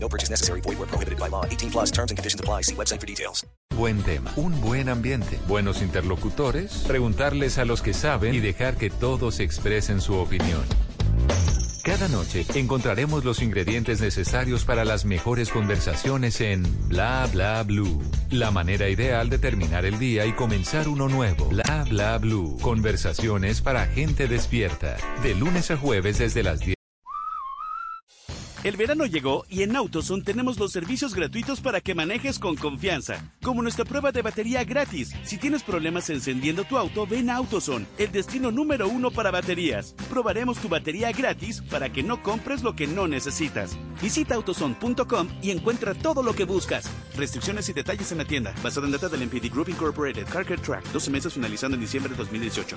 No purchase necessary. Void where prohibited by law. 18 plus terms and conditions apply. See website for details. Buen tema, un buen ambiente, buenos interlocutores, preguntarles a los que saben y dejar que todos expresen su opinión. Cada noche encontraremos los ingredientes necesarios para las mejores conversaciones en Bla Bla Blue. La manera ideal de terminar el día y comenzar uno nuevo. Bla Bla Blue. Conversaciones para gente despierta. De lunes a jueves desde las 10. El verano llegó y en AutoZone tenemos los servicios gratuitos para que manejes con confianza, como nuestra prueba de batería gratis. Si tienes problemas encendiendo tu auto, ven a AutoZone, el destino número uno para baterías. Probaremos tu batería gratis para que no compres lo que no necesitas. Visita autozone.com y encuentra todo lo que buscas. Restricciones y detalles en la tienda, basado en data del MPD Group Incorporated, Carker Track, 12 meses finalizando en diciembre de 2018.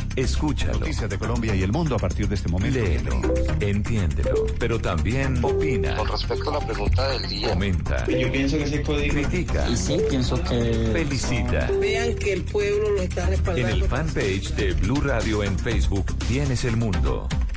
Escúchalo. Noticias de Colombia y el mundo a partir de este momento. Léelo, entiéndelo, pero también opina, Con respecto a la pregunta del día, comenta, Yo pienso que ese código critica, Y sí, pienso que felicita. Vean que el pueblo lo está respaldando. En el fanpage de Blue Radio en Facebook tienes el mundo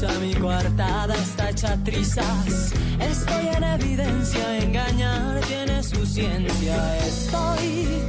Camisa, mi coartada está hecha trizas Estoy en evidencia, engañar tiene su ciencia. Estoy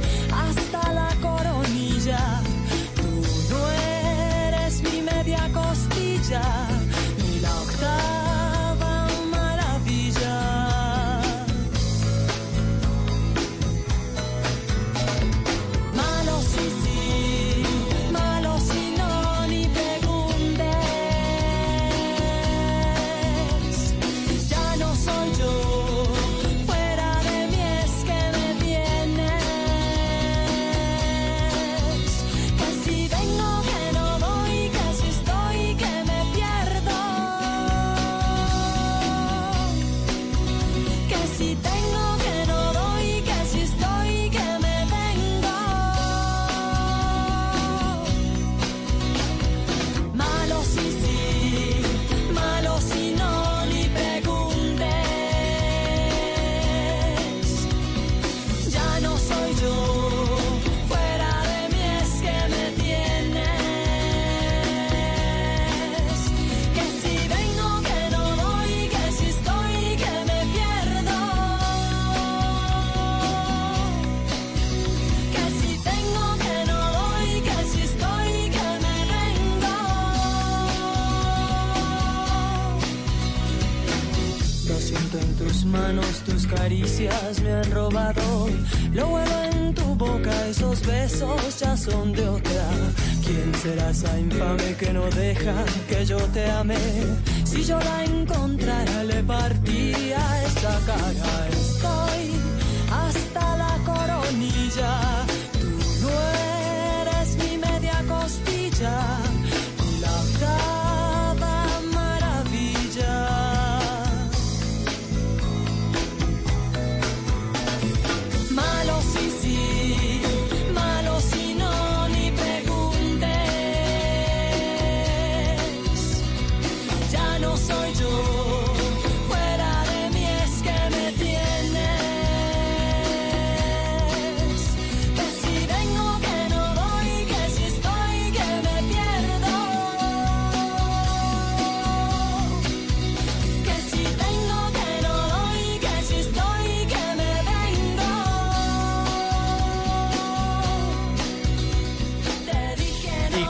¿Quién será esa infame que no deja que yo te ame? Si yo la encontrara, le partiría esa cara.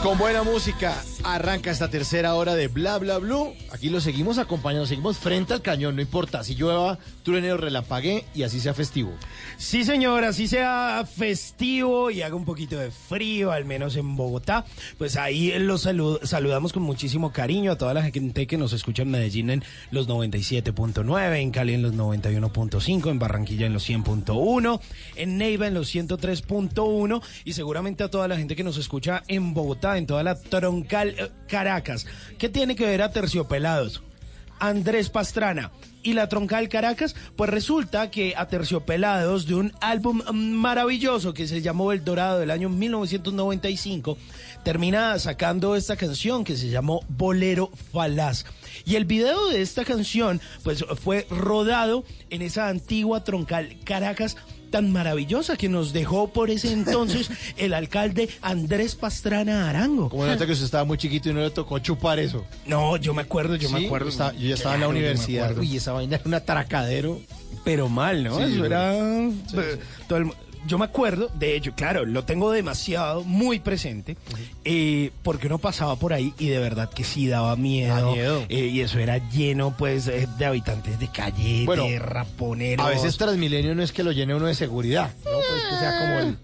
Con buena música arranca esta tercera hora de Bla Bla Blue. Aquí lo seguimos acompañando, seguimos frente al cañón, no importa si llueva, truene o relampague y así sea festivo. Sí, señor, así sea festivo y haga un poquito de frío, al menos en Bogotá. Pues ahí los salud- saludamos con muchísimo cariño a toda la gente que nos escucha en Medellín en los 97.9, en Cali en los 91.5, en Barranquilla en los 100.1, en Neiva en los 103.1 y seguramente a toda la gente que nos escucha en Bogotá, en toda la troncal eh, Caracas. ¿Qué tiene que ver a Terciopelados? Andrés Pastrana y la Troncal Caracas, pues resulta que Aterciopelados de un álbum maravilloso que se llamó El Dorado del año 1995, termina sacando esta canción que se llamó Bolero Falaz. Y el video de esta canción pues fue rodado en esa antigua Troncal Caracas tan maravillosa que nos dejó por ese entonces el alcalde Andrés Pastrana Arango. Como nota que usted estaba muy chiquito y no le tocó chupar eso. No, yo me acuerdo, yo me acuerdo. estaba- yo ya estaba en la universidad. Uy, esa vaina era un atracadero. Pero mal, ¿no? Sí, Eso era... sí, todo el yo me acuerdo, de hecho, claro, lo tengo demasiado, muy presente, eh, porque uno pasaba por ahí y de verdad que sí daba miedo. Da miedo. eh, y eso era lleno, pues, eh, de habitantes de calle, Bueno, de raponeros. A veces Transmilenio no es que lo llene uno de seguridad, ¿no? Pues que sea como el...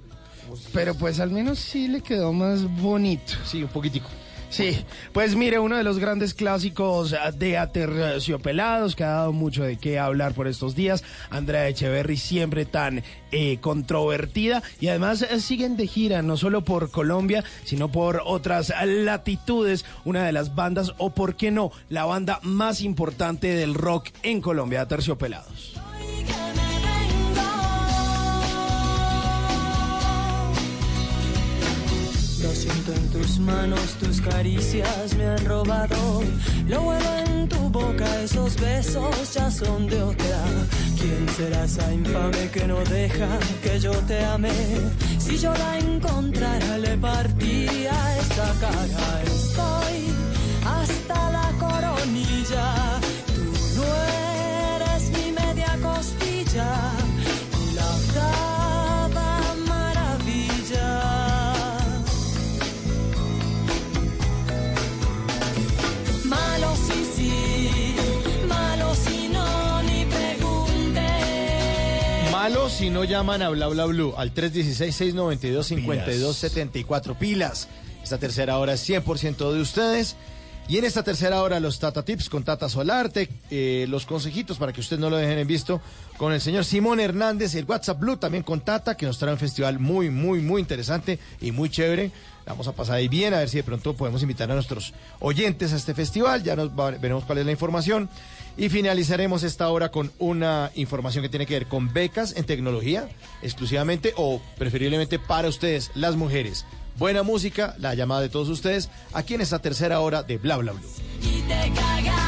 Pero pues al menos sí le quedó más bonito. Sí, un poquitico. Sí, pues mire, uno de los grandes clásicos ah, de Aterciopelados que ha dado mucho de qué hablar por estos días. Andrea Echeverry siempre tan eh, controvertida y además eh, siguen de gira no solo por Colombia, sino por otras latitudes. Una de las bandas, o por qué no, la banda más importante del rock en Colombia, Aterciopelados. Tus manos, tus caricias me han robado. Lo huelo en tu boca, esos besos ya son de otra. ¿Quién será esa infame que no deja que yo te ame? Si yo la encontrara, le partía esta cara. Estoy hasta la coronilla. Si no llaman a Bla Bla Blue al 316-692-5274. Pilas. Esta tercera hora es 100% de ustedes. Y en esta tercera hora los Tata Tips con Tata Solarte, eh, los consejitos para que ustedes no lo dejen en visto con el señor Simón Hernández, el WhatsApp Blue también con Tata, que nos trae un festival muy, muy, muy interesante y muy chévere. Vamos a pasar ahí bien, a ver si de pronto podemos invitar a nuestros oyentes a este festival. Ya nos veremos cuál es la información. Y finalizaremos esta hora con una información que tiene que ver con becas en tecnología, exclusivamente o preferiblemente para ustedes, las mujeres. Buena música, la llamada de todos ustedes, aquí en esta tercera hora de Bla Bla Blue.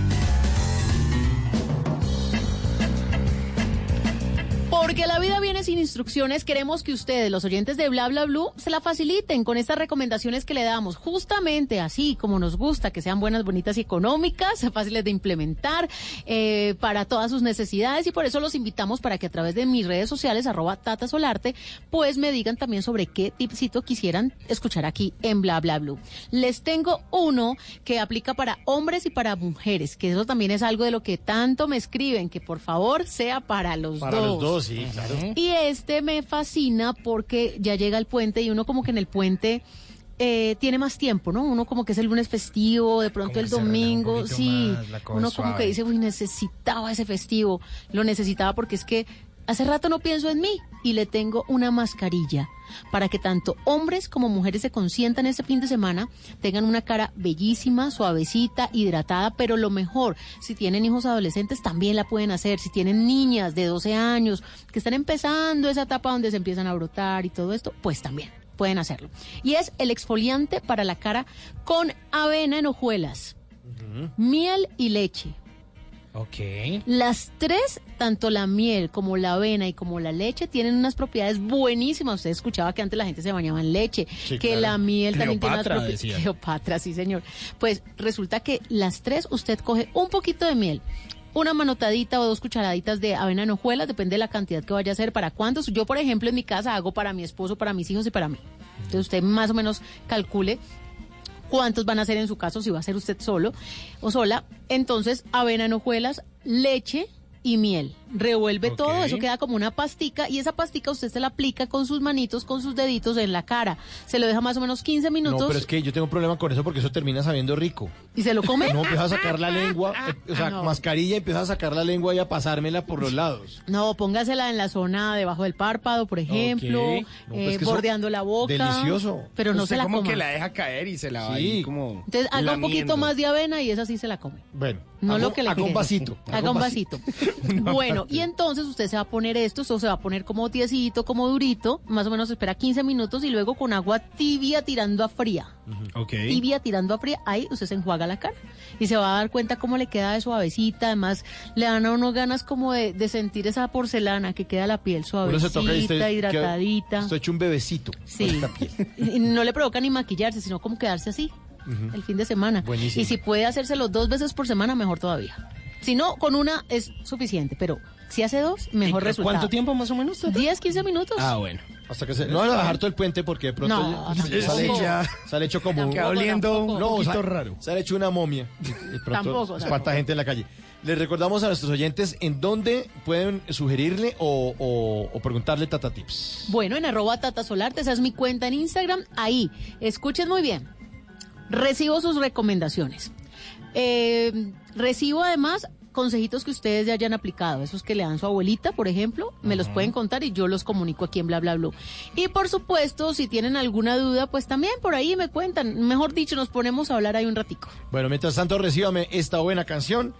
Porque la vida viene sin instrucciones, queremos que ustedes, los oyentes de Bla Bla Blue, se la faciliten con estas recomendaciones que le damos, justamente así como nos gusta, que sean buenas, bonitas y económicas, fáciles de implementar eh, para todas sus necesidades y por eso los invitamos para que a través de mis redes sociales, arroba Tata Solarte, pues me digan también sobre qué tipcito quisieran escuchar aquí en Bla Bla Blue. Les tengo uno que aplica para hombres y para mujeres, que eso también es algo de lo que tanto me escriben, que por favor sea para los Para dos. los dos, sí, claro. Y este me fascina porque ya llega el puente y uno como que en el puente eh, tiene más tiempo, ¿no? Uno como que es el lunes festivo, de pronto Como el un domingo, sí. más, Uno como suave. que dice, uy, necesitaba ese festivo. Lo necesitaba porque es que hace rato no pienso en mí y le tengo una mascarilla para que tanto hombres como mujeres se consientan este fin de semana, tengan una cara bellísima, suavecita, hidratada, pero lo mejor, si tienen hijos adolescentes también la pueden hacer, si tienen niñas de 12 años que están empezando esa etapa donde se empiezan a brotar y todo esto, pues también pueden hacerlo. Y es el exfoliante para la cara con avena en hojuelas, miel y leche. Ok. Las tres, tanto la miel como la avena y como la leche, tienen unas propiedades buenísimas. Usted escuchaba que antes la gente se bañaba en leche, Sí, que claro. la miel también Cleopatra, tiene unas propiedades. Cleopatra, sí, señor. Pues resulta que las tres, usted coge un poquito de miel. Una manotadita o dos cucharaditas de avena en hojuelas, depende de la cantidad que vaya a hacer, para cuántos. Yo, por ejemplo, en mi casa hago para mi esposo, para mis hijos y para mí. Entonces usted más o menos calcule cuántos van a ser en su caso, si va a ser usted solo o sola. Entonces, avena en hojuelas, leche y miel. Revuelve todo, eso queda como una pastica y esa pastica usted se la aplica con sus manitos, con sus deditos en la cara. Se lo deja más o menos 15 minutos No, pero es que yo tengo un problema con eso porque eso termina sabiendo rico. y se lo come. No, empieza a sacar la lengua, eh, o sea, Ah, no. mascarilla, empieza a sacar la lengua y a pasármela por los lados. No, póngasela en la zona debajo del párpado, por ejemplo. No, pues eh, es que eso- bordeando la boca. delicioso. Pero no Usted se la como coma. que la deja caer y se la va Sí. ahí como Entonces haga un poquito más de avena y esa sí se la come. Bueno, No hago- lo que le hago un vasito. Haga un vasito. bueno, y entonces usted se va a poner esto, esto se va a poner como tiesito, como durito, más o menos espera 15 minutos y luego con agua tibia tirando a fría. Ok. Tibia tirando a fría, ahí usted se enjuaga la cara y se va a dar cuenta cómo le queda de suavecita, además le dan a uno ganas como de, de sentir esa porcelana que queda la piel se toca y suavecita, usted hidratadita. Estoy hecho un bebecito. Sí. con esta piel. Y no le provoca ni maquillarse, sino como quedarse así el fin de semana. Buenísimo. Y si puede hacérselo dos veces por semana, mejor todavía. Si no, con una es suficiente, pero si hace dos, mejor ¿En resultado. ¿Cuánto tiempo más o menos? Tata? 10, 15 minutos. Ah, bueno. Hasta que se... No van a bajar todo el puente porque de pronto No, ya- sale, hecho, Ya. sale hecho como Tampoco, Queda oliendo tampoco. un No, poquito sale, raro. sale hecho una momia. Y, y pronto Tampoco, espanta tampoco. gente en la calle. Les recordamos a nuestros oyentes en dónde pueden sugerirle o, o- o preguntarle Tata Tips. Bueno, en arroba Tata Solarte, esa es mi cuenta en Instagram. Ahí, escuchen muy bien. Recibo sus recomendaciones. Eh, recibo además consejitos que ustedes ya hayan aplicado, esos que le dan su abuelita, por ejemplo, me los pueden contar y yo los comunico aquí en Bla Bla Blue. Y por supuesto, si tienen alguna duda, pues también por ahí me cuentan. Mejor dicho, nos ponemos a hablar ahí un ratico. Bueno, mientras tanto, recíbame esta buena canción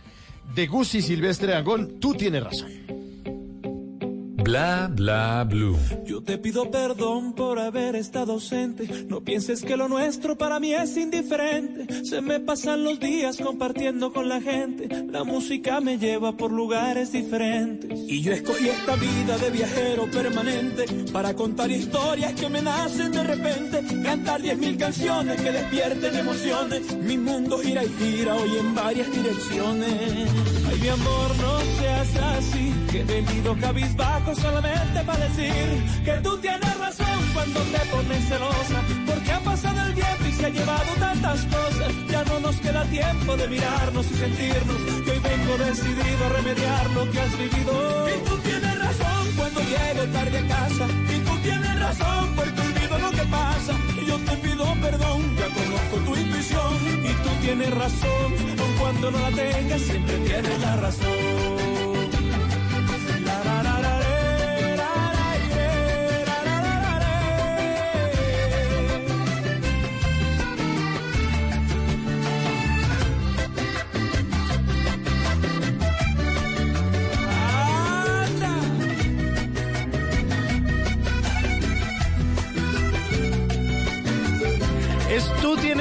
de Gus y Silvestre Dangón. Tú tienes razón. Bla bla blue. Yo te pido perdón por haber estado ausente. No pienses que lo nuestro para mí es indiferente. Se me pasan los días compartiendo con la gente. La música me lleva por lugares diferentes. Y yo escogí esta vida de viajero permanente para contar historias que me nacen de repente. Cantar diez mil canciones que despierten emociones. Mi mundo gira y gira hoy en varias direcciones. Ay, mi amor, no seas así. Que he venido cabizbajo solamente para decir que tú tienes razón cuando te pones celosa. Porque ha pasado el tiempo y se ha llevado tantas cosas. Ya no nos queda tiempo de mirarnos y sentirnos. Que hoy vengo decidido a remediar lo que has vivido. Y tú tienes razón cuando llego tarde a casa. Y tú tienes razón porque olvido lo que pasa. Yo te pido perdón, ya conozco tu intuición. Y tú tienes razón, aun cuando no la tengas, siempre tienes la razón.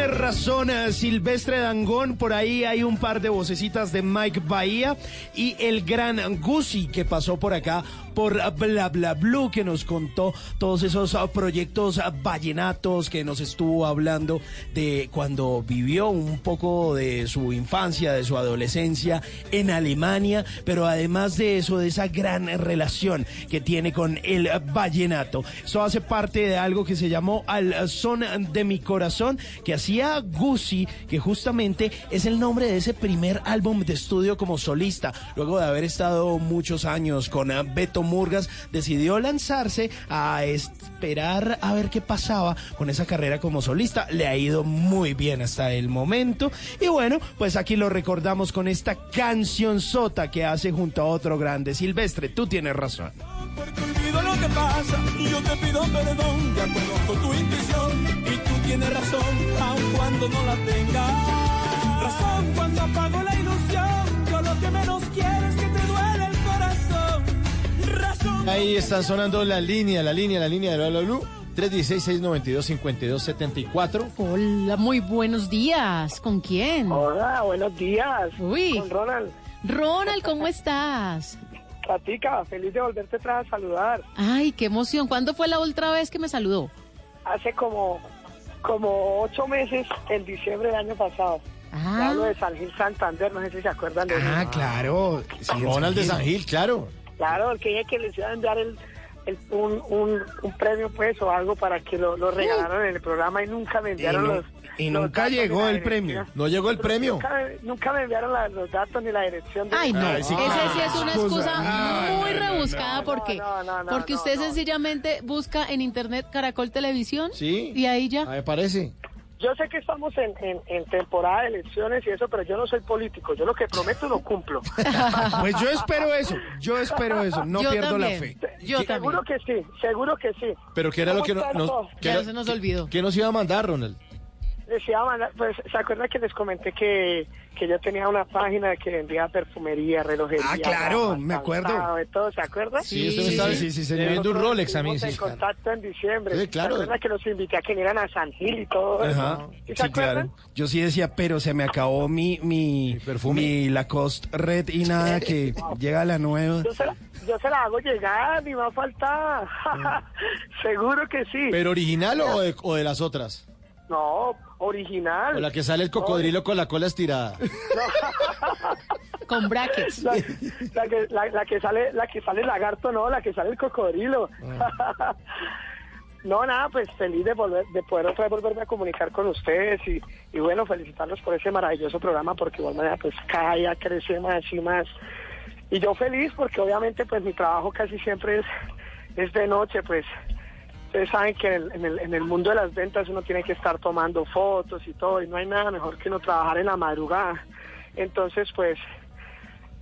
Tú tienes razón, eh, Silvestre Dangón. Por ahí hay un par de vocecitas de Mike Bahía y el gran Gusi que pasó por acá por Bla Bla Blue, que nos contó todos esos ah, proyectos ah, vallenatos, que nos estuvo hablando de cuando vivió un poco de su infancia, de su adolescencia en Alemania, pero además de eso, de esa gran relación que tiene con el vallenato. Esto hace parte de algo que se llamó Al Son de mi Corazón, que hacía Gucci, que justamente es el nombre de ese primer álbum de estudio como solista. Luego de haber estado muchos años con ah, Beto Murgas, decidió lanzarse a esperar a ver qué pasaba con esa carrera como solista. Le ha ido muy bien hasta el momento. Y bueno, pues aquí lo recordamos con esta canción sota que hace junto a otro grande. Silvestre, tú tienes razón. tu tienes razón, aun cuando no la tengas. Razón cuando apago la ilusión, yo lo que menos quiero Ahí están sonando la línea, la línea, la línea de Bla Bla Blue. 316-692-5274. Hola, muy buenos días. ¿Con quién? Hola, buenos días. Uy. Con Ronald. Ronald, ¿cómo estás? Platica, feliz de volverte atrás a saludar. Ay, qué emoción. ¿Cuándo fue la última vez que me saludó? Hace como, como ocho meses, en diciembre del año pasado. Ah. Hablo de San Gil Santander, no sé si se acuerdan de Ah, eso. claro. Sí, Ronald de San. Gil, claro. Claro, el que dije que les iba a enviar el, el- un, un, un premio, pues, o algo para que lo, lo regalaran en el programa y nunca me Y, enviaron nu- los... y los nunca llegó el premio. No llegó el premio. Nunca, me- nunca me enviaron la- los datos ni la dirección. de- Ay, no. Ay, sí, es una excusa muy no, no, rebuscada no. porque, No, no, no, porque no, usted no. sencillamente busca en internet Caracol Televisión Sí. y ahí ya. A me parece. Yo sé que estamos en, en, en temporada de elecciones y eso, pero yo no soy político. Yo lo que prometo lo cumplo. Pues yo espero eso, yo espero eso, no Yo pierdo la fe. Yo también. seguro que sí, seguro que sí. Pero ¿qué era lo ¿Cómo que no- nos, qué era- se nos qué- olvidó. ¿Qué nos iba a mandar, Ronald? A mandar, pues, ¿se acuerdan que les comenté que, que yo tenía una página que vendía perfumería, relojería? Ah, claro, me acuerdo. de todo, ¿se acuerdan? Sí, usted me Sí, estaba sí, sí, sí, vendiendo un Rolex a mí, sí. en contacto en diciembre. Sí, claro. ¿Se acuerdan que los invité a que vinieran a San Gil y todo eso? Ajá. ¿Sí se Sí, acuerdan? claro. Yo sí decía, pero se me acabó mi mi perfume? mi Lacoste Red y nada que llega la nueva. Yo se, la, yo se la hago llegar, ni más falta. Seguro que sí. ¿Pero original o de, o de las otras? No, original. O la que sale el cocodrilo con la cola estirada. Con brackets. La, la que, la, la que sale la que sale el lagarto no la que sale el cocodrilo no nada pues feliz de volver de poder otra vez volverme a comunicar con ustedes y, y bueno felicitarlos por ese maravilloso programa porque de igual manera pues cada día crece más y más y yo feliz porque obviamente pues mi trabajo casi siempre es es de noche pues ustedes saben que en el, en, el, en el mundo de las ventas uno tiene que estar tomando fotos y todo y no hay nada mejor que uno trabajar en la madrugada. Entonces pues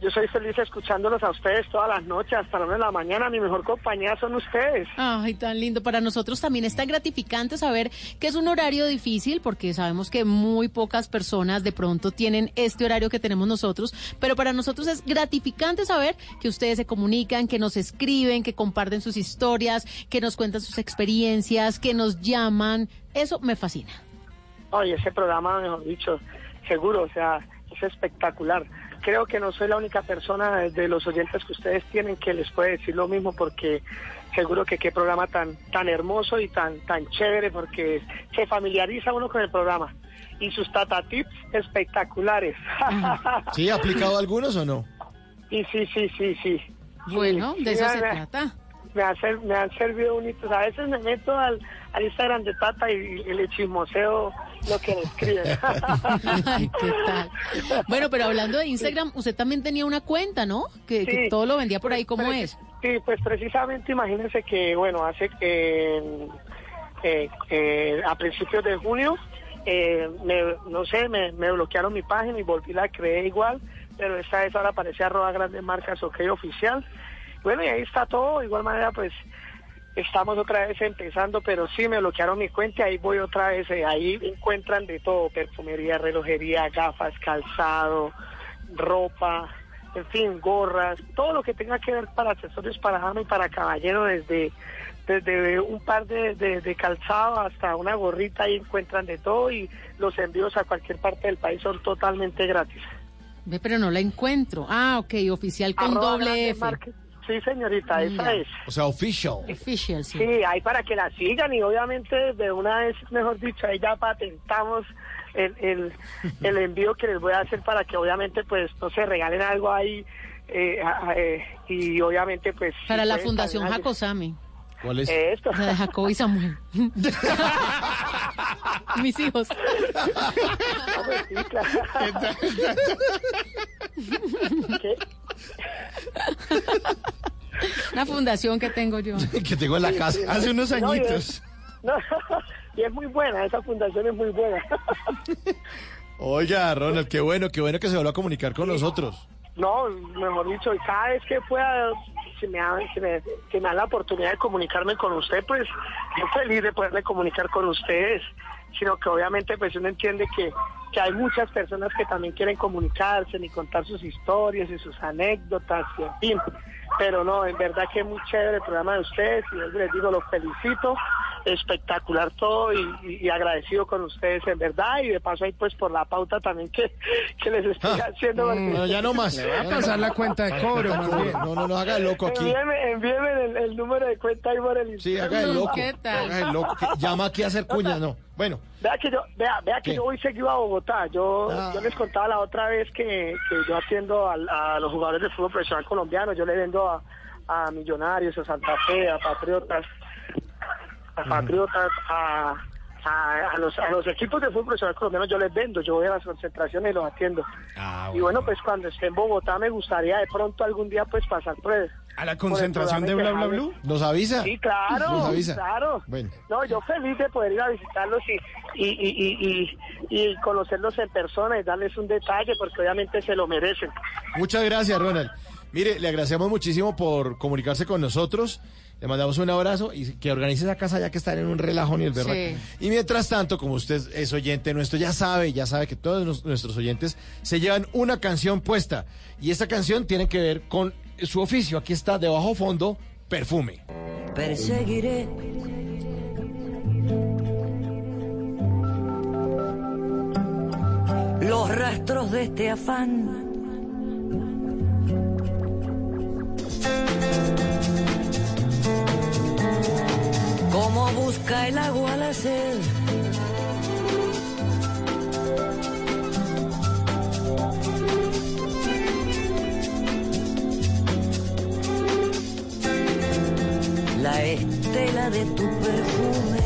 yo soy feliz escuchándolos a ustedes todas las noches hasta la una de la mañana. Mi mejor compañía son ustedes. Ay, tan lindo. Para nosotros también es tan gratificante saber que es un horario difícil, porque sabemos que muy pocas personas de pronto tienen este horario que tenemos nosotros, pero para nosotros es gratificante saber que ustedes se comunican, que nos escriben, que comparten sus historias, que nos cuentan sus experiencias, que nos llaman. Eso me fascina. Ay, ese programa, mejor dicho, seguro, o sea, es espectacular. Creo que no soy la única persona de los oyentes que ustedes tienen que les puede decir lo mismo porque seguro que qué programa tan tan hermoso y tan tan chévere porque se familiariza uno con el programa y sus tata tips espectaculares. ¿Sí? ¿Ha aplicado algunos o no? y sí, sí, sí, sí. Bueno, Sí, de eso sí, se me- trata. me, me han servido bonitos. A veces me meto al, al Instagram de Tata y, y le chismoseo lo que le escriben. Ay, qué tal. Bueno, pero hablando de Instagram, usted también tenía una cuenta, ¿no? Que, que todo lo vendía por ahí, ¿cómo es? Sí, pues precisamente imagínense que, bueno, hace eh, eh, eh, a principios de junio, eh, me- no sé, me, me bloquearon mi página y volví la creé igual, pero esta vez ahora aparece arroba grandes marcas ok oficial. Bueno, y ahí está todo, de igual manera pues estamos otra vez empezando, pero sí me bloquearon mi cuenta y ahí voy otra vez, eh, ahí encuentran de todo, perfumería, relojería, gafas, calzado, ropa, en fin, gorras, todo lo que tenga que ver para accesorios para dama y para caballero, desde, desde un par de, de, de calzado hasta una gorrita, ahí encuentran de todo y los envíos a cualquier parte del país son totalmente gratis. Ve, pero no la encuentro. Ah, ok, oficial con Arroba doble F. Market. Sí, señorita, esa es. O sea, official. Official, sí. Sí, ahí para que la sigan y obviamente de una vez, mejor dicho, ahí ya patentamos el, el, el envío que les voy a hacer para que obviamente pues no se regalen algo ahí eh, eh, y obviamente pues... Para si la Fundación también- Jacosame. ¿Cuál es? Esto. La de Jacob y Samuel. Mis hijos. Pues sí, claro. ¿Qué? Una fundación que tengo yo. que tengo en la casa. Hace unos añitos. no, y es muy buena, esa fundación es muy buena. Oiga, Ronald, qué bueno, qué bueno que se vuelva a comunicar con nosotros. No, mejor dicho, y cada vez que pueda, si me, dan, si, me, si me dan la oportunidad de comunicarme con usted, pues yo feliz de poderme comunicar con ustedes, sino que obviamente pues uno entiende que, que hay muchas personas que también quieren comunicarse y contar sus historias y sus anécdotas, y en fin. Pero no, en verdad que es muy chévere el programa de ustedes y les digo, los felicito. espectacular todo y, y agradecido con ustedes en verdad y de paso ahí pues por la pauta también que, que les estoy haciendo. porque- No, ya no más. Le a pasar la cuenta de cobro, más bien. No, no, no, haga el loco aquí. Envíeme, envíeme el, el número de cuenta ahí por el Sí, haga el loco. ¿Qué tal? Haga el loco. que llama aquí a hacer cuñas, no. Bueno, Vea que yo, vea, vea que ¿Qué? yo voy seguido a Bogotá. Yo, Ah. yo les contaba la otra vez que, que yo atiendo a, los jugadores de fútbol profesional colombiano. Yo le vendo a, a Millonarios, a Santa Fe, a Patriotas, a Patriotas, a, a, a los, a los equipos de fútbol profesional colombiano. Yo les vendo. Yo voy a las concentraciones y los atiendo. Ah, Y bueno, pues cuando esté en Bogotá me gustaría de pronto algún día pues pasar por el, ¿A la concentración de Bla Bla Blue? ¿nos avisa? Sí, claro, Nos avisa. claro. Bueno. No, yo feliz de poder ir a visitarlos y, y, y, y conocerlos en persona y darles un detalle porque obviamente se lo merecen. Muchas gracias, Ronald. Mire, le agradecemos muchísimo por comunicarse con nosotros. Le mandamos un abrazo y que organice esa casa ya que están en un relajo ni el berraco. Sí. Y mientras tanto, como usted es oyente nuestro, ya sabe, ya sabe que todos nos- nuestros oyentes se llevan una canción puesta. Y esta canción tiene que ver con su oficio. Aquí está, de bajo fondo, perfume. perseguiré. Los rastros de este afán. Como busca el agua la sed. La estela de tu perfume.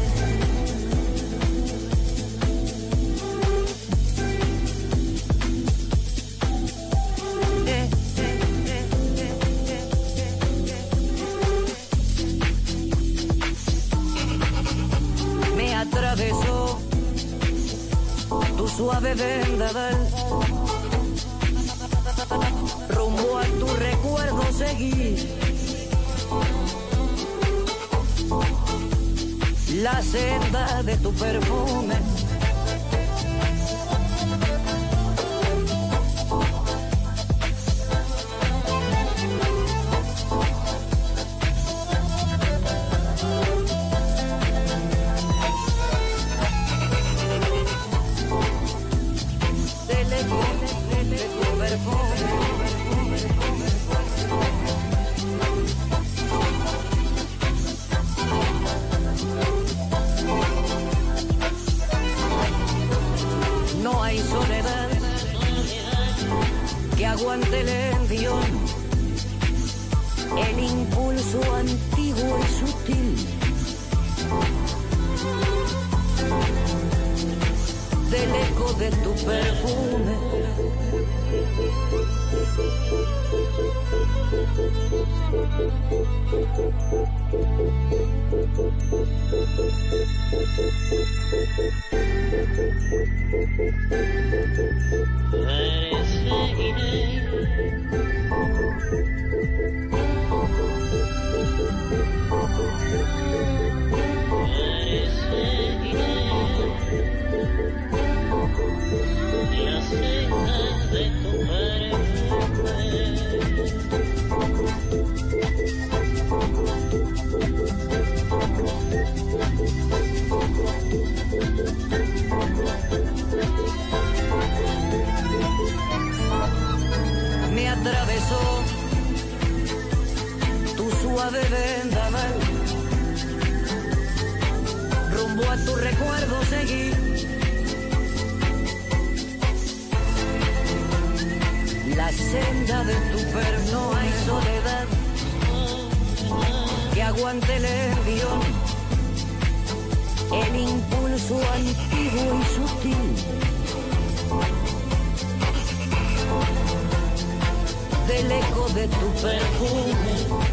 Atravesó tu suave vendaval. Rumbo a tu recuerdo seguí. La senda de tu perfume. Antiguo y sutil del eco de tu perfume.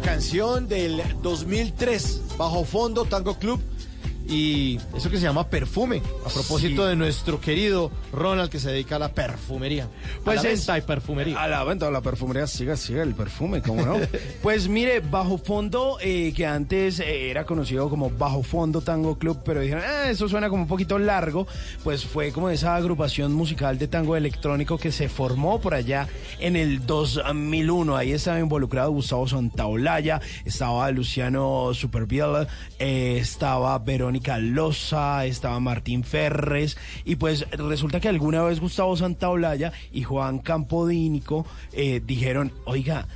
Canción del 2003, Bajo Fondo Tango Club. y eso que se llama perfume, a propósito Sí. de nuestro querido Ronald que se dedica a la perfumería. Pues a la es- venta y perfumería. A la venta de la perfumería, siga, siga el perfume, ¿cómo no? pues mire, Bajo Fondo, eh, que antes eh, era conocido como Bajo Fondo Tango Club, pero dijeron, ah, eso suena como un poquito largo, pues fue como esa agrupación musical de tango electrónico que se formó por allá en el 2001. Ahí estaba involucrado Gustavo Santaolalla, estaba Luciano Supervielle, eh, estaba Verónica Loza, estaba Martín Ferres, y pues resulta que alguna vez Gustavo Santaolalla y Juan Campodínico eh, dijeron, oiga,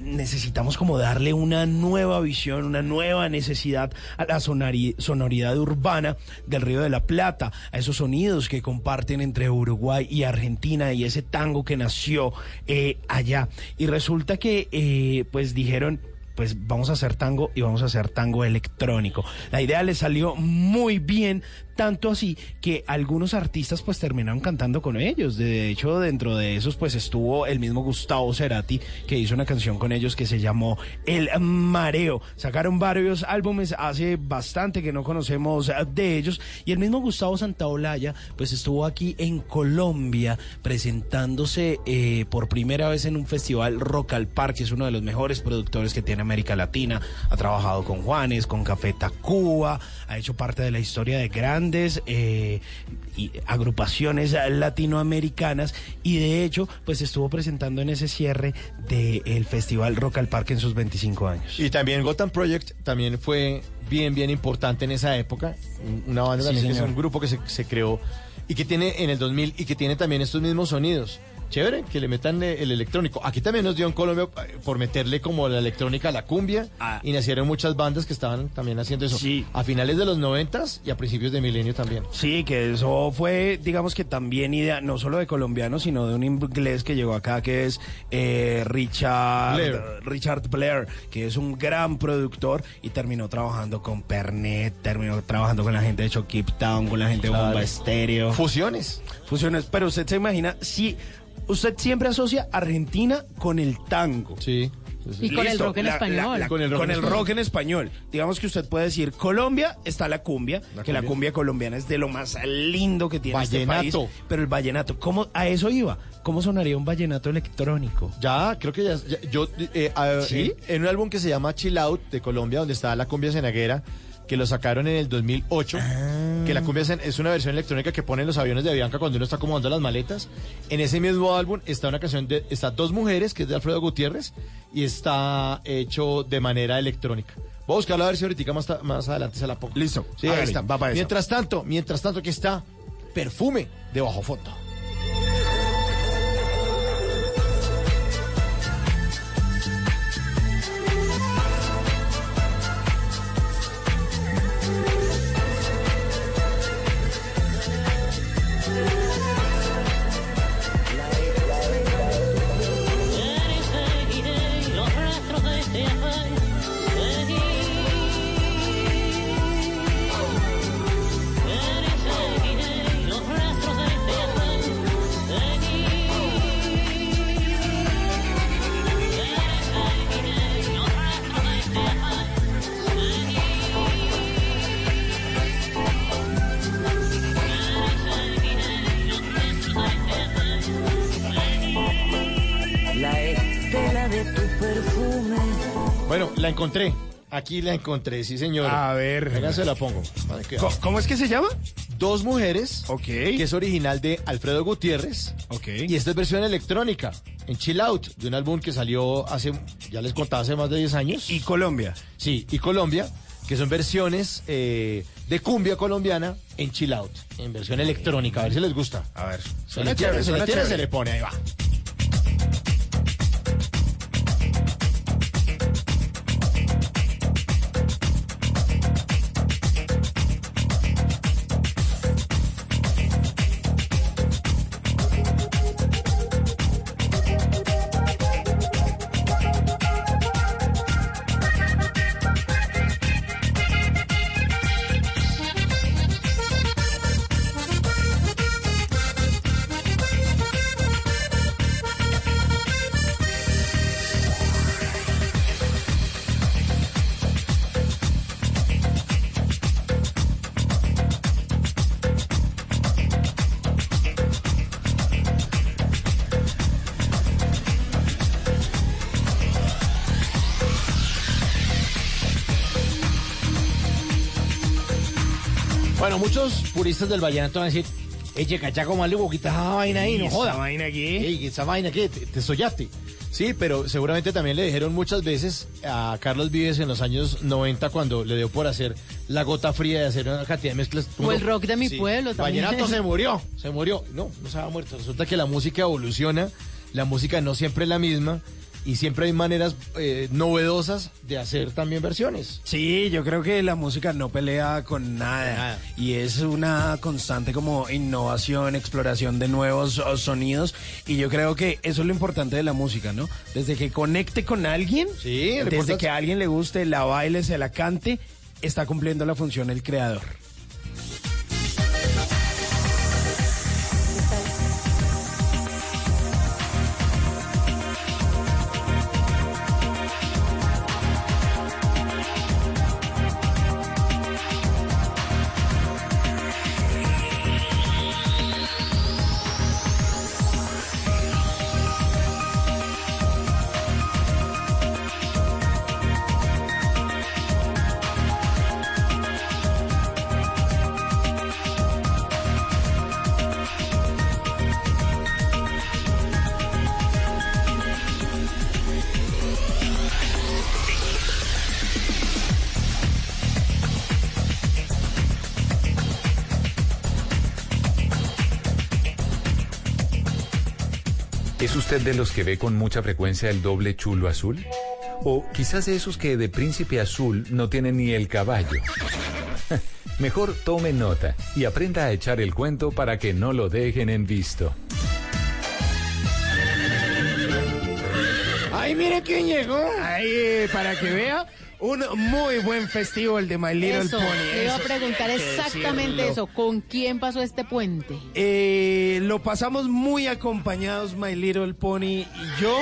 necesitamos como darle una nueva visión, una nueva necesidad a la sonoridad urbana del Río de la Plata, a esos sonidos que comparten entre Uruguay y Argentina y ese tango que nació eh, allá. Y resulta que eh, pues dijeron, pues vamos a hacer tango y vamos a hacer tango electrónico. La idea le salió muy bien, tanto así que algunos artistas pues terminaron cantando con ellos. De hecho, dentro de esos pues estuvo el mismo Gustavo Cerati que hizo una canción con ellos que se llamó El Mareo. Sacaron varios álbumes hace bastante que no conocemos de ellos y el mismo Gustavo Santaolalla pues estuvo aquí en Colombia presentándose eh, por primera vez en un festival Rock al Parque, es uno de los mejores productores que tiene América Latina, ha trabajado con Juanes, con Café Tacuba, ha hecho parte de la historia de grandes eh, y agrupaciones latinoamericanas y de hecho pues estuvo presentando en ese cierre del festival Rock al Parque en sus 25 años. Y también Gotham Project también fue bien, bien importante en esa época. Un- Una banda Sí, también que es un grupo que se, se creó y que tiene en el 2000 y que tiene también estos mismos sonidos. Chévere, que le metan el electrónico. Aquí también nos dio en Colombia eh, por meterle como la electrónica a la cumbia Ah. y nacieron muchas bandas que estaban también haciendo eso. A finales de los noventas y a principios de milenio también. Sí, que eso fue, digamos que también idea, no solo de colombianos, sino de un inglés que llegó acá, que es eh, Richard Blair. Richard Blair, que es un gran productor y terminó trabajando con Pernet, terminó trabajando con la gente de Keep Town, con la gente de. Bomba Estéreo. Fusiones. Fusiones, pero usted se imagina, si usted siempre asocia Argentina con el tango. Sí. Y con el rock en español. con el, rock, en español. Digamos que usted puede decir, Colombia está la cumbia, que la cumbia. colombiana es de lo más lindo que tiene este Vallenato. país. Pero el vallenato, ¿cómo, a eso iba? ¿Cómo sonaría un vallenato electrónico? Ya, creo que ya, ya- yo eh, a- ¿Sí? en, en un álbum que se llama Chill Out de Colombia, donde está la cumbia cenaguera, que lo sacaron en el 2008, que la cumbia es una versión electrónica que ponen los aviones de Avianca cuando uno está acomodando las maletas. En ese mismo álbum está una canción de está dos mujeres, que es de Alfredo Gutiérrez, y está hecho de manera electrónica. Voy a buscarla a ver si ahorita más, más adelante se la pongo. Listo. Sí, ahí está. va para. Mientras tanto, mientras tanto, aquí está Perfume de Bajo Fondo. Encontré. Aquí la encontré, sí, señor. A ver. Venga, se la pongo. Vale. ¿Cómo, cómo es que se llama? Dos mujeres. Ok. Que es original de Alfredo Gutiérrez. Ok. Y esta es versión electrónica, en Chill Out, de un álbum que salió hace, ya les contaba, hace más de 10 años. Y Colombia. Sí, y Colombia, que son versiones eh, de cumbia colombiana en Chill Out, en versión electrónica. A ver si les gusta. A ver. Tiene, se le pone, ahí va. Bueno, muchos puristas del vallenato van a decir, eche cachaco maluco, quita esa vaina ahí, no ¿Y esa joda. vaina qué? Ey, esa vaina qué, te, te sollaste. Sí, pero seguramente también le dijeron muchas veces a Carlos Vives en los años 90 cuando le dio por hacer la gota fría de hacer una cantidad de mezclas. O el rock de mi pueblo también. Vallenato se murió, se murió. No, no se ha muerto. Resulta que la música evoluciona, la música no siempre es la misma y siempre hay maneras eh, novedosas de hacer también versiones. Sí, yo creo que la música no pelea con nada, Nada. y es una constante como innovación, exploración de nuevos oh, sonidos y yo creo que eso es lo importante de la música, ¿no? Desde que conecte con alguien, Sí, desde que a alguien le guste, la baile, se la cante, está cumpliendo la función el creador. Usted de los que ve con mucha frecuencia el doble chulo azul? O quizás de esos que de príncipe azul no tienen ni el caballo. Mejor tome nota y aprenda a echar el cuento para que no lo dejen en visto. Ay, mire quién llegó. Ay, eh, para que vea, un muy buen festivo el de My Little Eso, Pony. le iba a preguntar exactamente decirlo. eso. ¿Con quién pasó este puente? Eh, lo pasamos muy acompañados, My Little Pony y yo.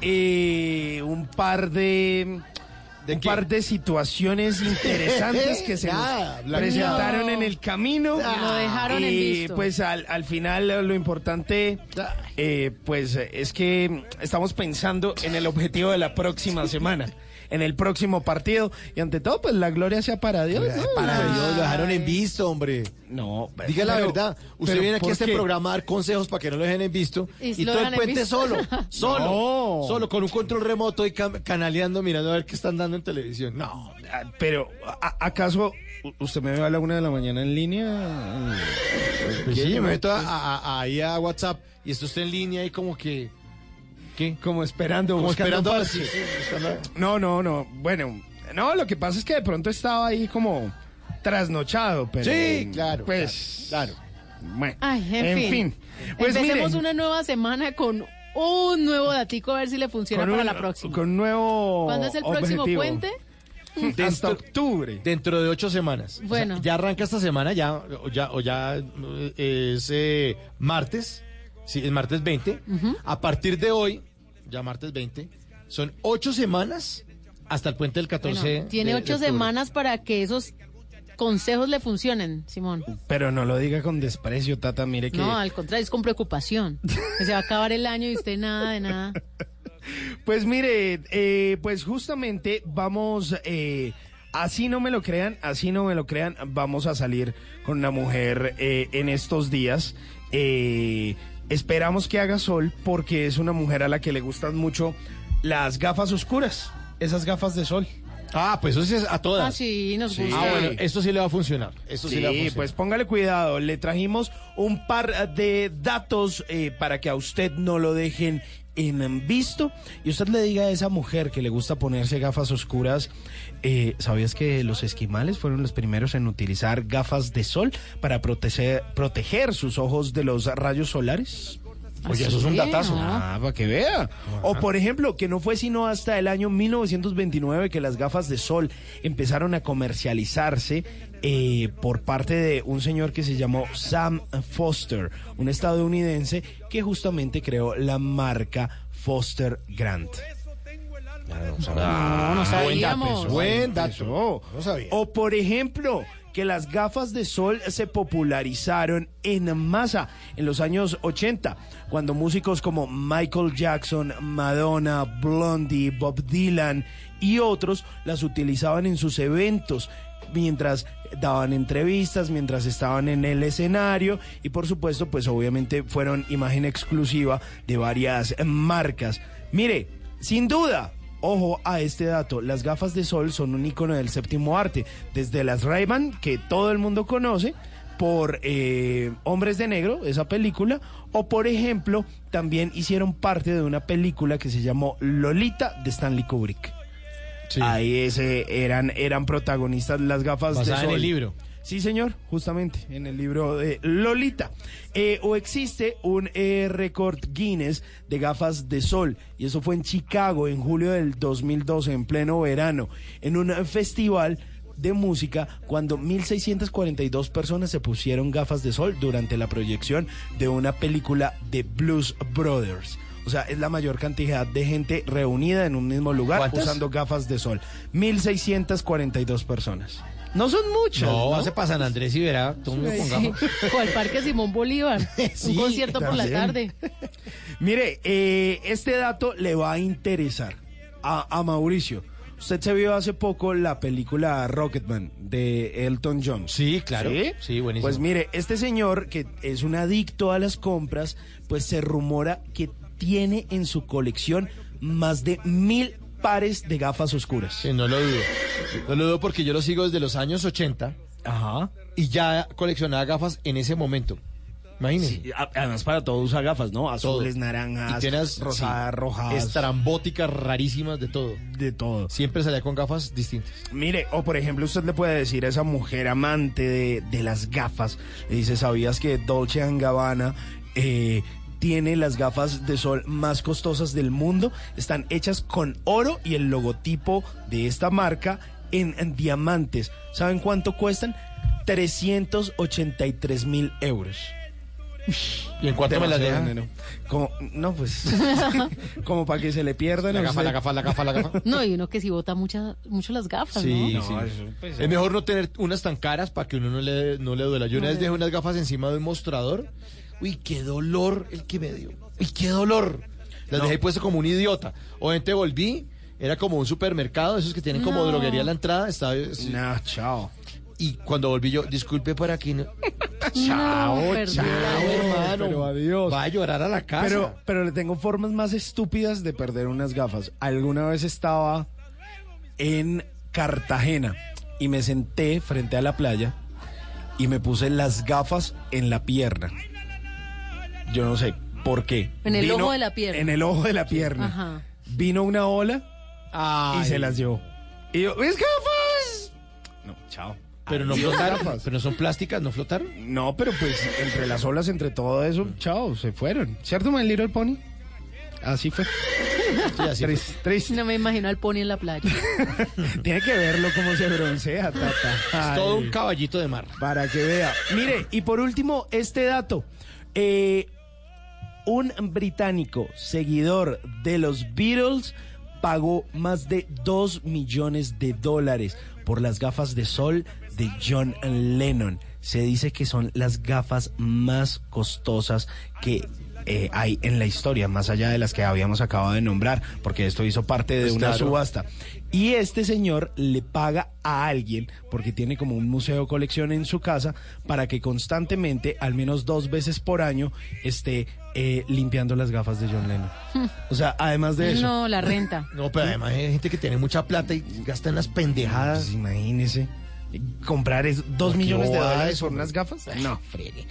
Eh, un par de. ¿De un qué? par de situaciones interesantes que se Nada, nos Blanca. presentaron No. en el camino. Lo dejaron en y visto. pues al, al final lo importante eh, pues es que estamos pensando en el objetivo de la próxima semana, en el próximo partido y ante todo pues la gloria sea para Dios. ¿no? Para Ay. Dios, lo dejaron en visto, hombre. No, Diga la pero- verdad. Usted pero viene aquí ¿por a este qué? programa a dar consejos para que no lo dejen en visto. Y todo el puente solo. Solo. No. Solo, con un control remoto y canaleando, mirando a ver qué están dando en televisión. No. Ah, Pero, ¿a- ¿acaso usted me ve a la una de la mañana en línea? Pues sí, ¿Qué? me meto a- a- a- ahí a WhatsApp y esto está en línea y como que. ¿Qué? Como esperando, Como buscando esperando No, no, no. Bueno, no, lo que pasa es que de pronto estaba ahí como trasnochado, pero. Sí, claro. Pues. Claro. Bueno, Ay, en, fin. Pues Empecemos miren, una nueva semana con un nuevo datico a ver si le funciona con para un- la próxima. Con un nuevo. ¿Cuándo es el próximo puente? Hasta octubre. Dentro de ocho semanas. O sea, Bueno. ya arranca esta semana, ya, o ya, o ya eh, es eh, martes. Sí, es martes 20. A partir de hoy, ya martes 20, son ocho semanas hasta el puente del 14. Bueno, tiene de- ocho semanas para que esos consejos le funcionen, Simón. Pero no lo diga con desprecio, Tata. Mire que. No, al contrario, es con preocupación. Que se va a acabar el año y usted nada de nada. Pues mire, eh, pues justamente vamos, eh, así no me lo crean, así no me lo crean, vamos a salir con una mujer eh, en estos días. Eh, esperamos que haga sol porque es una mujer a la que le gustan mucho las gafas oscuras, esas gafas de sol. Ah, pues eso sí es a todas. Ah, sí, nos Sí. gusta. Ah, bueno, esto sí le va a funcionar. Esto sí, Sí, le va a funcionar. pues póngale cuidado. Le trajimos un par de datos eh, para que a usted no lo dejen en visto y usted le diga a esa mujer que le gusta ponerse gafas oscuras, eh, ¿sabías que los esquimales fueron los primeros en utilizar gafas de sol para proteger, proteger sus ojos de los rayos solares? Oye, eso es un datazo. Ah, para que vea. O por ejemplo, que no fue sino hasta el año 1929 que las gafas de sol empezaron a comercializarse eh, por parte de un señor que se llamó Sam Foster, un estadounidense que justamente creó la marca Foster Grant. No, no sabíamos. Buen dato. Eso. No sabía. O por ejemplo, que las gafas de sol se popularizaron en masa en los años 80, cuando músicos como Michael Jackson, Madonna, Blondie, Bob Dylan y otros las utilizaban en sus eventos. Mientras daban entrevistas, mientras estaban en el escenario y por supuesto, pues obviamente fueron imagen exclusiva de varias marcas. Mire, sin duda, Ojo a este dato, las gafas de sol son un icono del séptimo arte, desde las Ray-Ban, que todo el mundo conoce, por eh, Hombres de Negro, esa película, o por ejemplo, también hicieron parte de una película que se llamó Lolita de Stanley Kubrick. Ahí ese, eran, eran protagonistas las gafas Basada de en sol. el libro. Sí, señor, justamente en el libro de Lolita. Eh, o existe un eh, récord Guinness de gafas de sol, y eso fue en Chicago en julio del 2012, en pleno verano, en un festival de música cuando 1.642 personas se pusieron gafas de sol durante la proyección de una película de Blues Brothers. O sea, es la mayor cantidad de gente reunida en un mismo lugar ¿Cuántas? usando gafas de sol. 1.642 personas. No son muchas. No, ¿no? hace para San Andrés y verá, todo el mundo con Sí. gafas. O al Parque Simón Bolívar. Sí, un concierto por la tarde. Mire, eh, este dato le va a interesar a, a Mauricio. Usted se vio hace poco la película Rocketman de Elton John. Sí, claro. Sí, buenísimo. Pues mire, este señor que es un adicto a las compras, pues se rumora que tiene en su colección más de mil pares de gafas oscuras. Sí, no lo dudo. No lo dudo porque yo lo sigo desde los años 80 Ajá. y ya coleccionaba gafas en ese momento. Imagínense. Sí, además para todo usa gafas, ¿no? Azules, Todo. naranjas, Y tienes, rosadas, sí, rojas. Estrambóticas, rarísimas, de todo. De todo. Siempre salía con gafas distintas. Mire, o por ejemplo, usted le puede decir a esa mujer amante de, de las gafas, le dice, ¿sabías que Dolce Gabbana eh, tiene las gafas de sol más costosas del mundo? Están hechas con oro y el logotipo de esta marca en, en diamantes. ¿Saben cuánto cuestan? 383 mil euros. ¿Y en cuánto me las dejan? Como, no, pues, como para que se le pierdan. La gafa, usted. la gafa, la gafa, la gafa. No, y uno que si bota mucha, mucho las gafas, Sí, ¿no? sí. eso, pues, es mejor no tener unas tan caras para que uno no le, no le duela. Yo una No vez dejé unas gafas encima de un mostrador. Uy, qué dolor el que me dio. Uy, qué dolor. Las No. dejé puesto como un idiota. Obviamente volví. Era como un supermercado, esos que tienen como droguería a la entrada. Estaba, sí. No, chao. Y cuando volví yo, disculpe para aquí. No. Chao, chao, hermano. Pero adiós. Va a llorar a la casa. Pero, pero le tengo formas más estúpidas de perder unas gafas. Alguna vez estaba en Cartagena y me senté frente a la playa y me puse las gafas en la pierna. Yo no sé por qué. En el ojo de la pierna. En el ojo de la pierna. Ajá. Vino una ola y Ay. se las llevó. Y yo, ¡mis gafas! No, chao. Pero no flotaron. Pero no son plásticas, no flotaron. No, pero pues entre las olas, entre todo eso, chao, se fueron. ¿Cierto, My Little Pony? Así fue. Sí, así fue. Triste, triste. No me imagino al pony en la playa. Tiene que verlo cómo se broncea, tata. Es todo un caballito de mar. Para que vea. Mire, y por último, este dato. Eh, un británico seguidor de los Beatles pagó más de 2 millones de dólares por las gafas de sol de John Lennon. Se dice que son las gafas más costosas que eh, hay en la historia, más allá de las que habíamos acabado de nombrar, porque esto hizo parte de Pues una claro. subasta. Y este señor le paga a alguien, porque tiene como un museo colección en su casa, para que constantemente, al menos dos veces por año, esté eh, limpiando las gafas de John Lennon. O sea, además de eso. No, la renta. No, pero además hay gente que tiene mucha plata y gasta en las pendejadas. Pues imagínese. Comprar es dos Qué millones de dólares por unas gafas. No, fregue.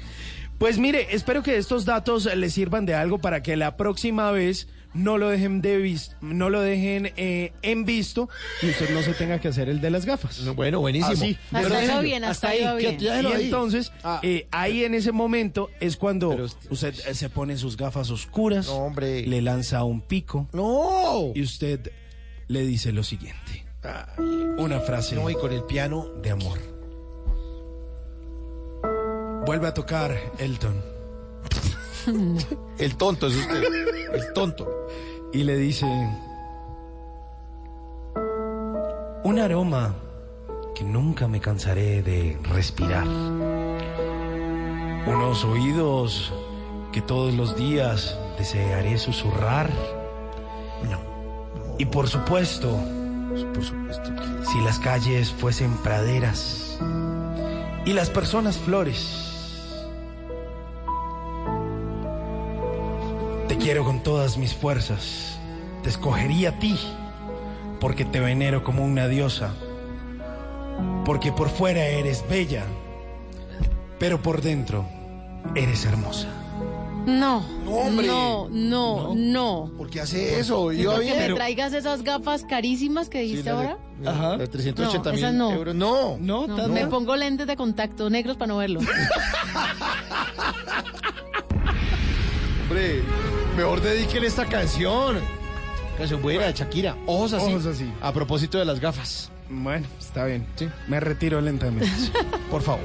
Pues mire, espero que estos datos les sirvan de algo para que la próxima vez no lo dejen de vis- no lo dejen eh, en visto y usted no se tenga que hacer el de las gafas. No, bueno, buenísimo. Así, Hasta bien, hasta, Hasta ahí bien. que- Y ahí. entonces, Ah. eh, ahí en ese momento es cuando usted eh, se pone sus gafas oscuras, No, hombre. le lanza un pico No. y usted le dice lo siguiente. Una frase No, y con el piano. de amor. Vuelve a tocar Elton El tonto es usted. El tonto. y le dice un aroma que nunca me cansaré de respirar. Unos oídos que todos los días desearé susurrar. Y por supuesto, Por supuesto que... Si las calles fuesen praderas y las personas flores. Quiero con todas mis fuerzas. Te escogería a ti porque te venero como una diosa. Porque por fuera eres bella, pero por dentro eres hermosa. No, No, hombre. no, no, no. ¿Por qué hace eso? ¿Y Iba por qué bien. me traigas esas gafas carísimas que dijiste la de- ahora? Ajá. De 380 No, mil esas no. euros. No. No, No, tan- me pongo lentes de contacto negros para no verlo. Hombre, mejor dediquen esta canción. Canción buena de Shakira. Ojos así. Ojos así. A propósito de las gafas. Bueno, está bien. Sí. Me retiro lentamente. Por favor.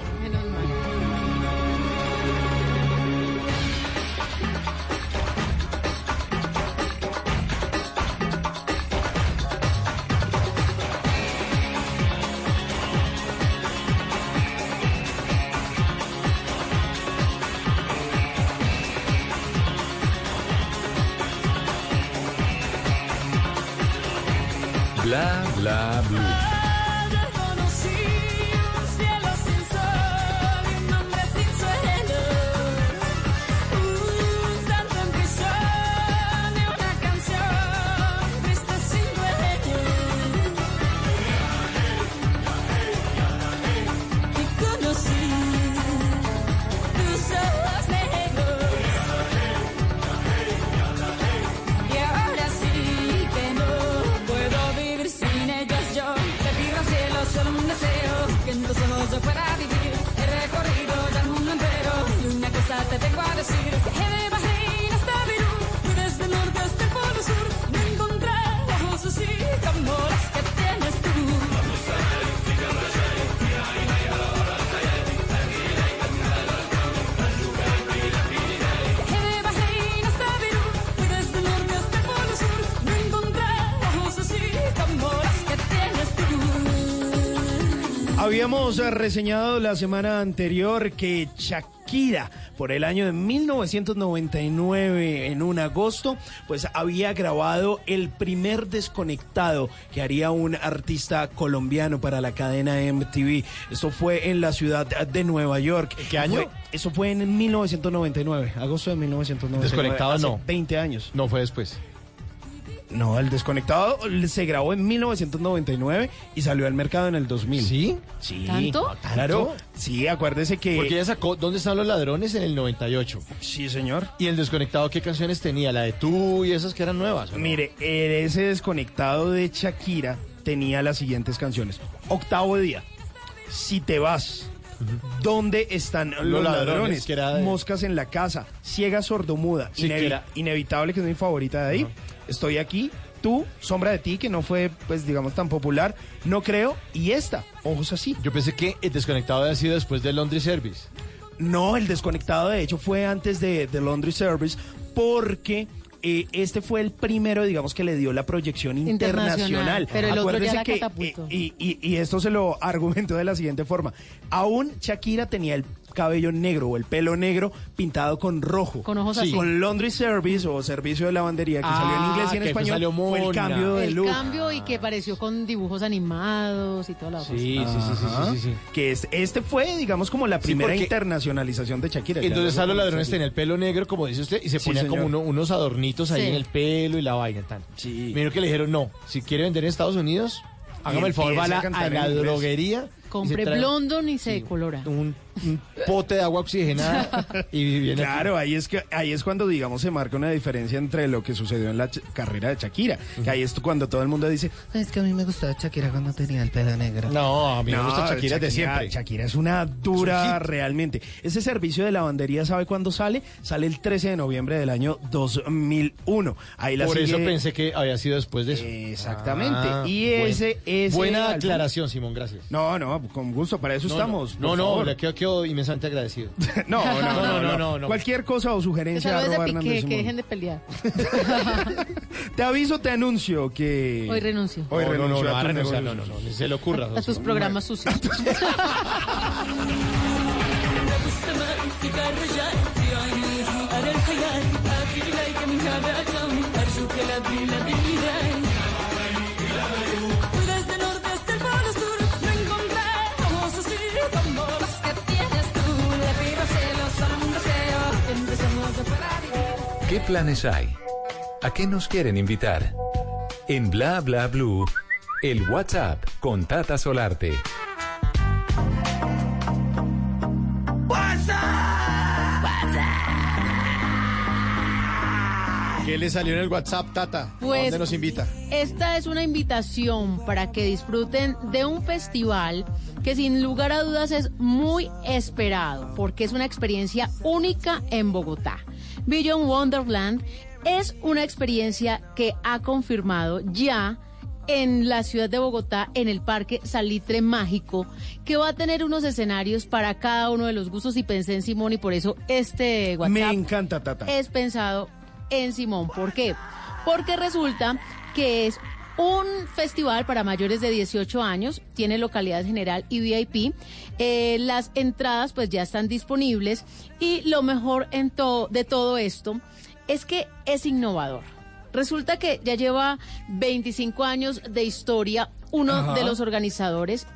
Reseñado la semana anterior que Shakira, por el año de 1999, en un agosto, pues había grabado el primer desconectado que haría un artista colombiano para la cadena MTV. Esto fue en la ciudad de Nueva York. ¿Qué año? Fue- eso fue en 1999, agosto de 1999. Desconectado hace no. 20 años. No fue después. No, el desconectado se grabó en 1999 y salió al mercado en el 2000. ¿Sí? Sí. ¿Tanto? Claro. Sí, acuérdese que. Porque ella sacó ¿Dónde están los ladrones? en el 98. Sí, señor. ¿Y el desconectado qué canciones tenía? La de tú y esas que eran nuevas. ¿o no? Mire, ese desconectado de Shakira tenía las siguientes canciones. Octavo día. Si te vas. ¿Dónde están los, ladrones, ladrones? que era de- Moscas en la casa. Ciega sordomuda. Sí, Inevi- que era- Inevitable, que es mi favorita de ahí. Estoy aquí. Tú, Sombra de ti, que no fue, pues, digamos, tan popular. No creo. Y esta, Ojos así. Yo pensé que el desconectado había sido después del Laundry Service. No, el desconectado de hecho fue antes de, de Laundry Service porque eh, este fue el primero, digamos, que le dio la proyección internacional. Internacional, pero el otro ya la que, eh, y, y- y esto se lo argumentó de la siguiente forma. Aún Shakira tenía el cabello negro o el pelo negro pintado con rojo. Con ojos así. Con Laundry Service o servicio de lavandería que salió en Ah, inglés y en que español salió fue el cambio de El look. cambio y que pareció con dibujos animados y toda la cosa. Sí, sí, sí, sí, sí, sí, sí. Que es- este fue, digamos, como la Sí, primera internacionalización de Shakira. Entonces a los ladrones tenían el pelo negro, como dice usted, y se Sí, ponían como unos adornitos ahí Sí. en el pelo y la vaina tal. Sí. Menos que le dijeron, no, si quiere vender en Estados Unidos, hágame el favor, va a la, droguería. y Compre se trae Blondon y se decolora. Un, un pote de agua oxigenada y viene aquí. Claro, ahí es que ahí es cuando digamos se marca una diferencia entre lo que sucedió en la ch- carrera de Shakira, que ahí es cuando todo el mundo dice, Es que a mí me gustaba Shakira cuando tenía el pelo negro. No, a mí me "No, gusta Shakira, de siempre. Shakira es una dura Es realmente. Ese servicio de lavandería, ¿sabe cuándo sale? Sale el 13 de noviembre del año 2001. Ahí la Por eso pensé que había sido después de eso. Exactamente. Ah, y buen- ese, ese Buena aclaración, Simón, gracias. No, no, con gusto, para eso No, estamos. No, por no, favor le quedo, quedo inmensamente agradecido. No, no, no, no, no, no, no. Cualquier cosa o Que sugerencia tal vez de arroba Piqué, Hernández que Simón. dejen de pelear. Te aviso, te anuncio que... Hoy renuncio. Hoy no, no, no, renuncio no, a va a tus renunciar, no, negocios. no, no, ni se le ocurra. A tus programas sucios. السماء رجعت في عيني أرى الحياة آتي إليك منها بأجام أرجوك لا بلا بالبداية ¿Qué planes hay? ¿A qué nos quieren invitar? En Bla Bla Blue, el WhatsApp con Tata Solarte. ¿Qué le salió en el WhatsApp, Tata? ¿A Pues- dónde nos invita? Esta es una invitación para que disfruten de un festival que sin lugar a dudas es muy esperado porque es una experiencia única en Bogotá. Beyond Wonderland es una experiencia que ha confirmado ya en la ciudad de Bogotá, en el Parque Salitre Mágico, que va a tener unos escenarios para cada uno de los gustos y pensé en Simón y por eso este WhatsApp Me encanta, Tata. es pensado en Simón. ¿Por qué? Porque resulta que es un festival para mayores de 18 años, tiene localidad general y VIP. Eh, las entradas pues ya están disponibles y lo mejor en to- de todo esto es que es innovador. Resulta que ya lleva 25 años de historia uno Ajá. de los organizadores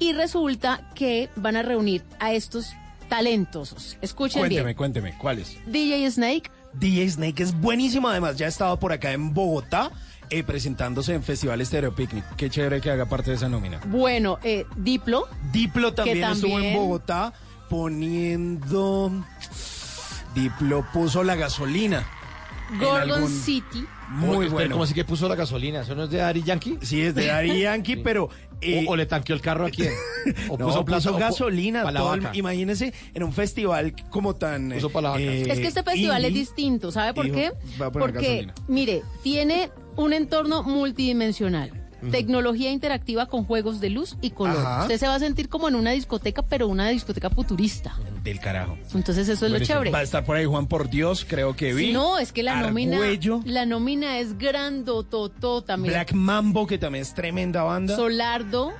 y resulta que van a reunir a estos talentosos. Escuchen Cuénteme, bien. cuénteme, ¿cuáles? DJ Snake, DJ Snake es buenísimo, además ya ha estado por acá en Bogotá eh, presentándose en Festival Stereo Picnic. Qué chévere que haga parte de esa nómina. Bueno, eh, Diplo. Diplo también, estuvo en Bogotá poniendo... Diplo puso la gasolina. Gordon algún- City. Muy bueno. ¿Cómo así que puso la gasolina? ¿Eso no es de Ari Yankee? Sí, es de Daddy Yankee, pero... eh, o, o le tanqueó el carro a quién? ¿O no, puso, puso, plata- o pu- gasolina. todo el- imagínese en un festival como tan. Puso eh, Es que este festival es distinto, ¿sabe por dijo, qué? va a poner Porque, gasolina. mire, tiene un entorno multidimensional. Tecnología interactiva con juegos de luz y color. Ajá. Usted se va a sentir como en una discoteca, pero una discoteca futurista. Del carajo. Entonces eso es lo chévere. Va a estar por ahí Juan por Dios, creo que vi. Sí, no, es que la nómina, la nómina es grandototota. mira. Black Mambo, que también es tremenda banda. Solardo,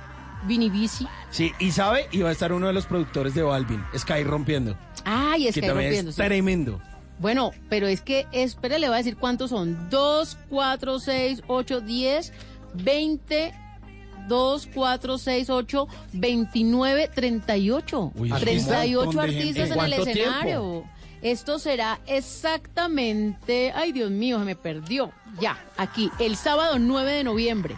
Vinivici. sí, y sabe, y va a estar uno de los productores de Balvin, Sky Rompiendo. Ay, es que que también rompiendo. es sí. tremendo. Bueno, pero es que, espere, le voy a decir cuántos son. 2, 4, 6, 8, 10, 20, 2, 4, 6, 8, 29, 38. Uy, es un 38 montón de gente. artistas ¿En en el escenario. Esto será exactamente, ay Dios mío, se me perdió. Ya, aquí, el sábado 9 de noviembre.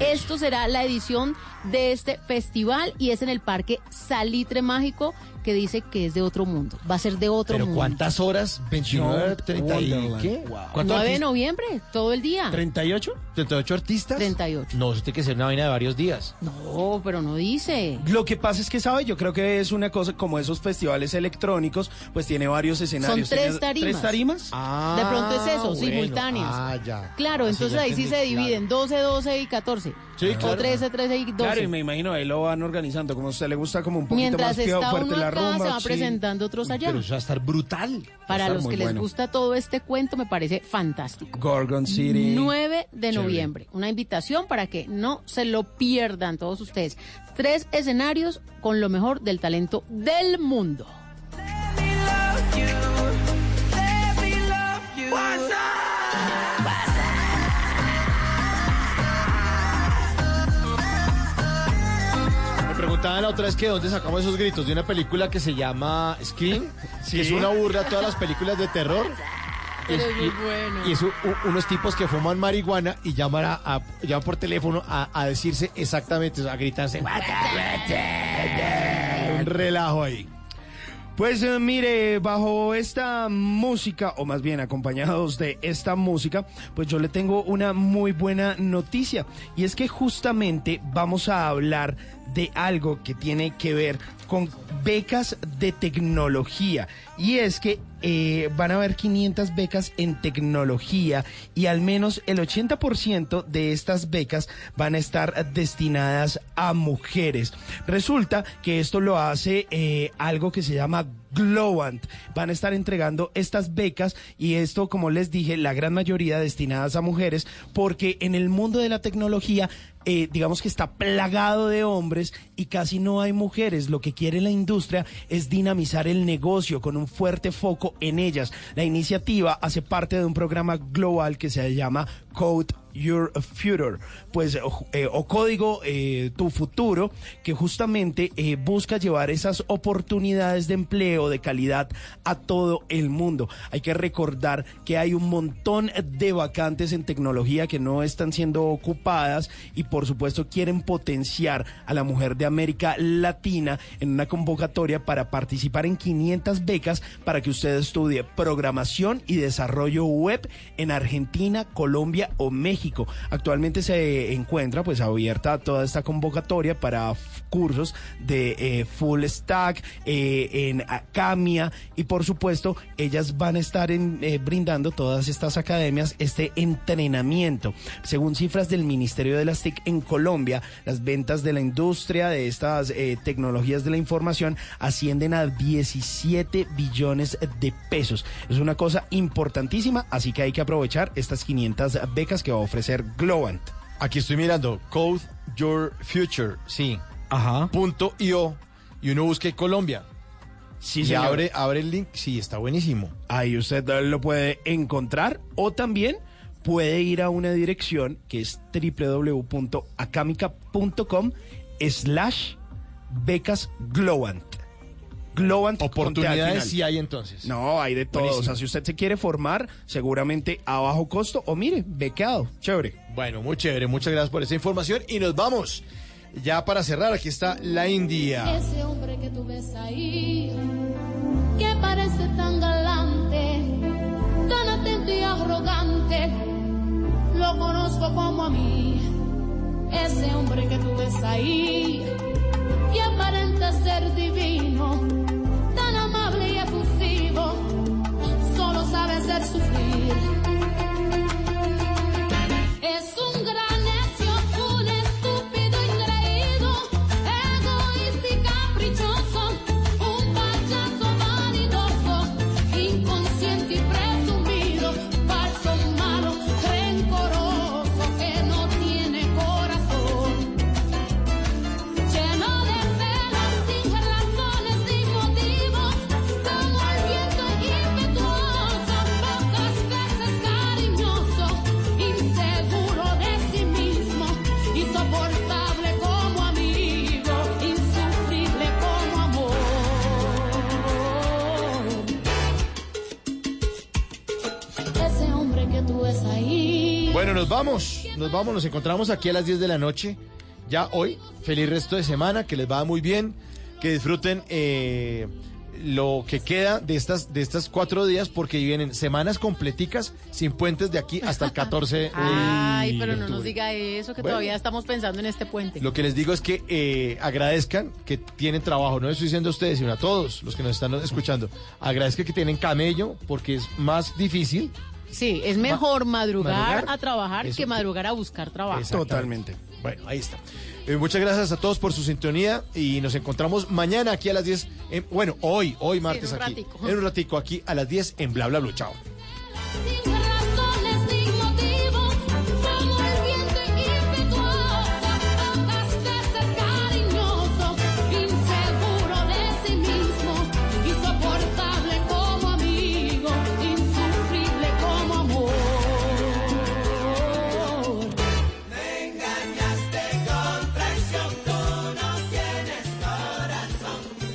Esto será la edición de este festival y es en el Parque Salitre Mágico que dice que es de otro mundo. Va a ser de otro ¿Pero mundo. cuántas horas? ¿29, 30 y qué? Wow. ¿Cuántos 9 de noviembre, todo el día. ¿38? ¿38 artistas? 38. No, eso tiene que ser una vaina de varios días. No, pero no dice. Lo que pasa es que, ¿sabe? Yo creo que es una cosa como esos festivales electrónicos, pues tiene varios escenarios. tres Tiene- tarimas. ¿Tres tarimas? Ah, De pronto es eso, bueno. simultáneos. Ah, ya. Claro, Ah, sí, entonces ya ahí sí entendí, se dividen 12, 12 y 14. Sí, O claro. 13, 13 y 12. Claro, y me imagino ahí lo van organizando, como a usted le gusta como un poquito Mientras más está fuerte uno la acá, rumba. se van sí. presentando otros allá. Pero eso va a estar brutal. Para estar los que les bueno. gusta todo este cuento, me parece fantástico. Gorgon City. 9 de Chévere. noviembre. Una invitación para que no se lo pierdan todos ustedes. Tres escenarios con lo mejor del talento del mundo. Me preguntaban la otra vez que dónde sacamos esos gritos de una película que se llama Scream, Sí. que es una burla a todas las películas de terror. Es- muy y, bueno. y es u- u- unos tipos que fuman marihuana y llaman, a, a- llaman por teléfono a, a decirse exactamente, a gritarse. Un relajo ahí. Pues eh, mire, bajo esta música, o más bien acompañados de esta música, pues yo le tengo una muy buena noticia. Y es que justamente vamos a hablar de algo que tiene que ver con becas de tecnología. Y es que eh, van a haber 500 becas en tecnología y al menos el 80% de estas becas van a estar destinadas a mujeres. Resulta que esto lo hace eh, algo que se llama Globant. Van a estar entregando estas becas y esto, como les dije, la gran mayoría destinadas a mujeres porque en el mundo de la tecnología eh, digamos que está plagado de hombres y casi no hay mujeres. Lo que quiere la industria es dinamizar el negocio con un fuerte foco en ellas. La iniciativa hace parte de un programa global que se llama Code Your Future, pues o, eh, o código eh, tu futuro, que justamente eh, busca llevar esas oportunidades de empleo de calidad a todo el mundo. Hay que recordar que hay un montón de vacantes en tecnología que no están siendo ocupadas y por supuesto quieren potenciar a la mujer de América Latina en una convocatoria para participar en 500 becas para que usted estudie programación y desarrollo web en Argentina, Colombia o México. Actualmente se encuentra pues abierta toda esta convocatoria para cursos de eh, full stack eh, en Acamia y por supuesto ellas van a estar en, eh, brindando todas estas academias este entrenamiento. Según cifras del Ministerio de las TIC en Colombia, las ventas de la industria de estas tecnologías de la información ascienden a 17 billones de pesos. Es una cosa importantísima, así que hay que aprovechar estas 500 becas que va a ofrecer Globant. Aquí estoy mirando, Code Your Future, sí. Ajá. Punto io, y uno busca Colombia. Sí, y señor. abre, abre el link, sí, está buenísimo. Ahí usted lo puede encontrar o también puede ir a una dirección que es www.acamica.com slash becas Globant. Globant Oportunidades sí hay entonces. No, hay de todo. Buenísimo. O sea, si usted se quiere formar, seguramente a bajo costo o mire, becado. Chévere. Bueno, muy chévere, muchas gracias por esa información y nos vamos. Ya para cerrar, aquí está la India. Ese hombre que tú ves ahí, que parece tan galante, tan atento y arrogante, lo conozco como a mí. Ese hombre que tú ves ahí, que aparenta ser divino, solo sabe Bueno, nos vamos, nos vamos, nos encontramos aquí a las 10 de la noche. Ya hoy, feliz resto de semana, que les va muy bien, que disfruten eh, lo que queda de estas, de estas cuatro días, porque vienen semanas completicas sin puentes de aquí hasta el 14 de Ay, pero no nos diga eso, que Bueno. todavía estamos pensando en este puente. Lo que les digo es que eh, agradezcan que tienen trabajo. No les estoy diciendo a ustedes, sino a todos los que nos están escuchando. Agradezcan que tienen camello porque es más difícil. Sí, es mejor madrugar, madrugar, a trabajar eso que madrugar a buscar trabajo. Exactamente. Bueno, ahí está. Eh, muchas gracias a todos por su sintonía y nos encontramos mañana aquí a las 10. en- bueno, hoy, hoy martes un aquí. ratico. En un ratico aquí a las 10 en Bla Bla Blue. Chao.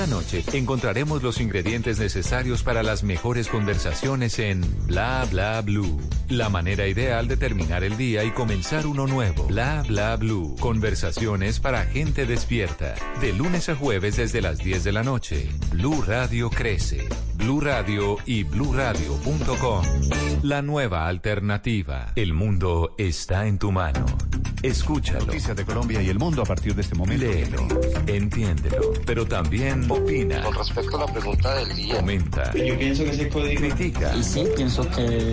Cada noche encontraremos los ingredientes necesarios para las mejores conversaciones en Bla Bla Blue. La manera ideal de terminar el día y comenzar uno nuevo. Bla Bla Blue. Conversaciones para gente despierta. De lunes a jueves desde las 10 de la noche. Blue Radio crece. Blue Radio y bluradio.com. La nueva alternativa. El mundo está en tu mano. Escúchalo. Noticias de Colombia y el mundo a partir de este momento. Léelo, entiéndelo, pero también Opina. Con respecto a la pregunta del día. Comenta. Yo pienso que se puede Critica.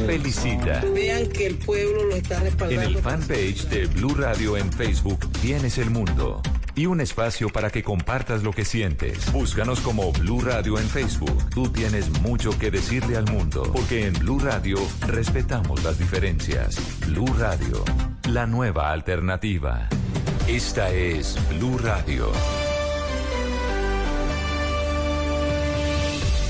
Felicita. Vean que el pueblo lo está respaldando. En el fanpage de Blue Radio en Facebook tienes el mundo. Y un espacio para que compartas lo que sientes. Búscanos como Blue Radio en Facebook. Tú tienes mucho que decirle al mundo, porque en Blue Radio respetamos las diferencias. Blue Radio, la nueva alternativa. Esta es Blue Radio.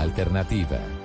alternativa.